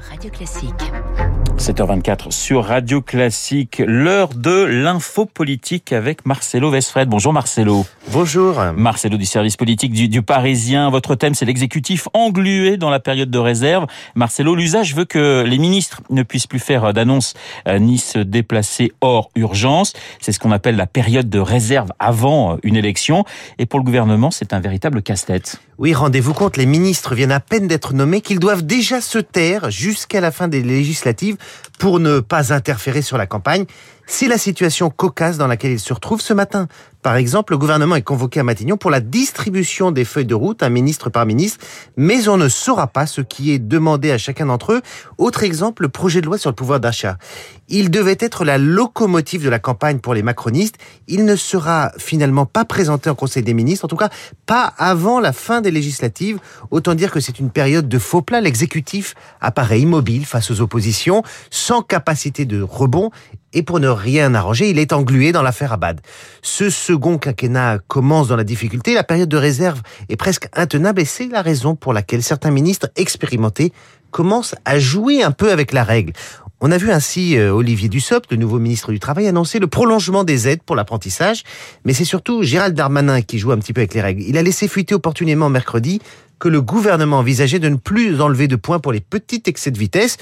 Radio Classique. 7h24 sur Radio Classique, l'heure de l'info politique avec Marcelo Vesfred. Bonjour Marcelo. Bonjour. Marcelo du service politique du, du Parisien. Votre thème, c'est l'exécutif englué dans la période de réserve. Marcelo, l'usage veut que les ministres ne puissent plus faire d'annonces euh, ni se déplacer hors urgence. C'est ce qu'on appelle la période de réserve avant une élection. Et pour le gouvernement, c'est un véritable casse-tête. Oui, rendez-vous compte, les ministres viennent à peine d'être nommés qu'ils doivent déjà se taire jusqu'à la fin des législatives pour ne pas interférer sur la campagne. C'est la situation cocasse dans laquelle ils se retrouvent ce matin. Par exemple, le gouvernement est convoqué à Matignon pour la distribution des feuilles de route, un ministre par ministre, mais on ne saura pas ce qui est demandé à chacun d'entre eux. Autre exemple, le projet de loi sur le pouvoir d'achat. Il devait être la locomotive de la campagne pour les macronistes. Il ne sera finalement pas présenté en Conseil des ministres, en tout cas pas avant la fin des législatives. Autant dire que c'est une période de faux plat. L'exécutif apparaît immobile face aux oppositions, sans capacité de rebond et pour ne rien arranger, il est englué dans l'affaire Abad. Ce second quinquennat commence dans la difficulté, la période de réserve est presque intenable et c'est la raison pour laquelle certains ministres expérimentés commencent à jouer un peu avec la règle. On a vu ainsi euh, Olivier Dussopt, le nouveau ministre du Travail, annoncer le prolongement des aides pour l'apprentissage, mais c'est surtout Gérald Darmanin qui joue un petit peu avec les règles. Il a laissé fuiter opportunément mercredi que le gouvernement envisageait de ne plus enlever de points pour les petits excès de vitesse,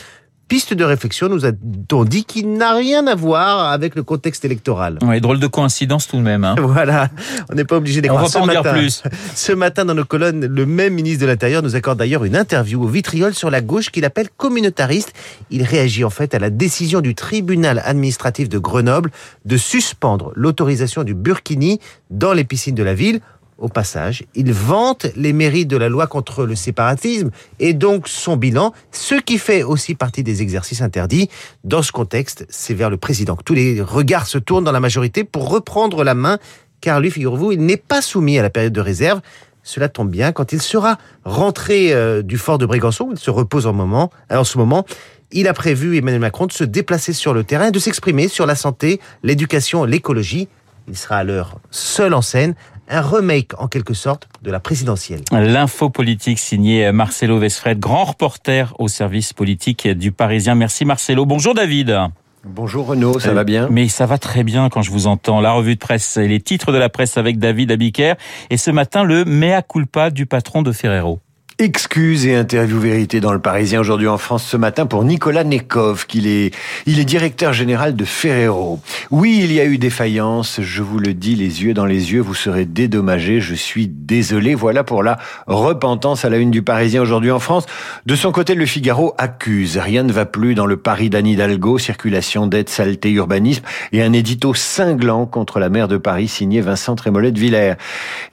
piste de réflexion, nous a-t-on dit, qu'il n'a rien à voir avec le contexte électoral. Oui, drôle de coïncidence tout de même. Hein. Voilà, on n'est pas obligé d'y On va pas en dire plus. Ce matin, dans nos colonnes, le même ministre de l'Intérieur nous accorde d'ailleurs une interview au vitriol sur la gauche qu'il appelle communautariste. Il réagit en fait à la décision du tribunal administratif de Grenoble de suspendre l'autorisation du burkini dans les piscines de la ville. Au passage, il vante les mérites de la loi contre le séparatisme et donc son bilan, ce qui fait aussi partie des exercices interdits. Dans ce contexte, c'est vers le président que tous les regards se tournent dans la majorité pour reprendre la main, car lui, figurez-vous, il n'est pas soumis à la période de réserve. Cela tombe bien quand il sera rentré euh, du fort de Brégançon, où il se repose en, moment, en ce moment. Il a prévu, Emmanuel Macron, de se déplacer sur le terrain et de s'exprimer sur la santé, l'éducation, l'écologie. Il sera alors seul en scène, un remake en quelque sorte de la présidentielle. L'info politique signée Marcelo Vesfred, grand reporter au service politique du Parisien. Merci Marcelo. Bonjour David. Bonjour Renaud, ça va bien? Mais ça va très bien quand je vous entends. La revue de presse et les titres de la presse avec David Abiker. Et ce matin, le mea culpa du patron de Ferrero. Excuses et interview vérité dans le Parisien aujourd'hui en France ce matin pour Nicolas Nekov, qu'il est, il est directeur général de Ferrero. Oui, il y a eu défaillance, je vous le dis les yeux dans les yeux, vous serez dédommagés, je suis désolé. Voilà pour la repentance à la une du Parisien aujourd'hui en France. De son côté, le Figaro accuse. Rien ne va plus dans le Paris d'Anne Hidalgo, circulation, dette, saleté, urbanisme et un édito cinglant contre la maire de Paris signé Vincent Trémollet de Villers.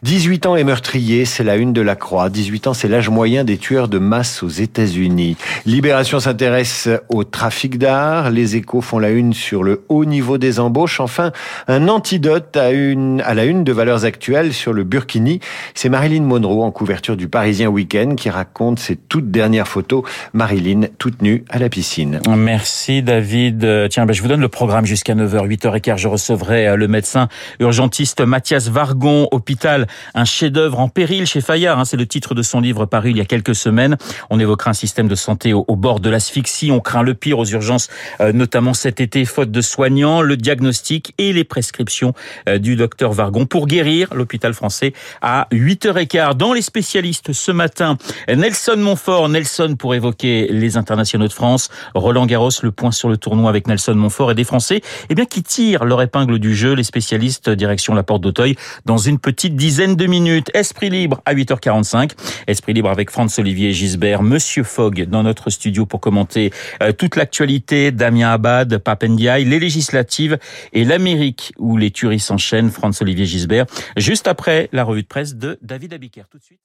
18 ans et meurtrier, c'est la une de la Croix. 18 ans, c'est l'âge moyen des tueurs de masse aux États-Unis. Libération s'intéresse au trafic d'art. Les échos font la une sur le haut niveau des embauches. Enfin, un antidote à, une, à la une de valeurs actuelles sur le Burkini. C'est Marilyn Monroe en couverture du Parisien Week-end qui raconte ses toutes dernières photos. Marilyn toute nue à la piscine. Merci David. Tiens, ben, je vous donne le programme jusqu'à 9h, 8h15. Je recevrai euh, le médecin urgentiste Mathias Vargon, hôpital, un chef-d'œuvre en péril chez Fayard. hein, C'est le titre de son livre il y a quelques semaines. On évoquera un système de santé au, au bord de l'asphyxie. On craint le pire aux urgences, euh, notamment cet été, faute de soignants, le diagnostic et les prescriptions euh, du docteur Vargon pour guérir l'hôpital français à 8h15. Dans les spécialistes ce matin, Nelson Montfort, Nelson pour évoquer les internationaux de France, Roland Garros, le point sur le tournoi avec Nelson Montfort et des Français, eh bien, qui tirent leur épingle du jeu, les spécialistes direction la porte d'Auteuil dans une petite dizaine de minutes. Esprit libre à 8h45. Esprit libre avec Franz-Olivier Gisbert, Monsieur Fogg dans notre studio pour commenter euh, toute l'actualité, Damien Abad, Papendiaï, les législatives et l'Amérique où les tueries s'enchaînent, Franz-Olivier Gisbert, juste après la revue de presse de David Abiker. Tout de suite.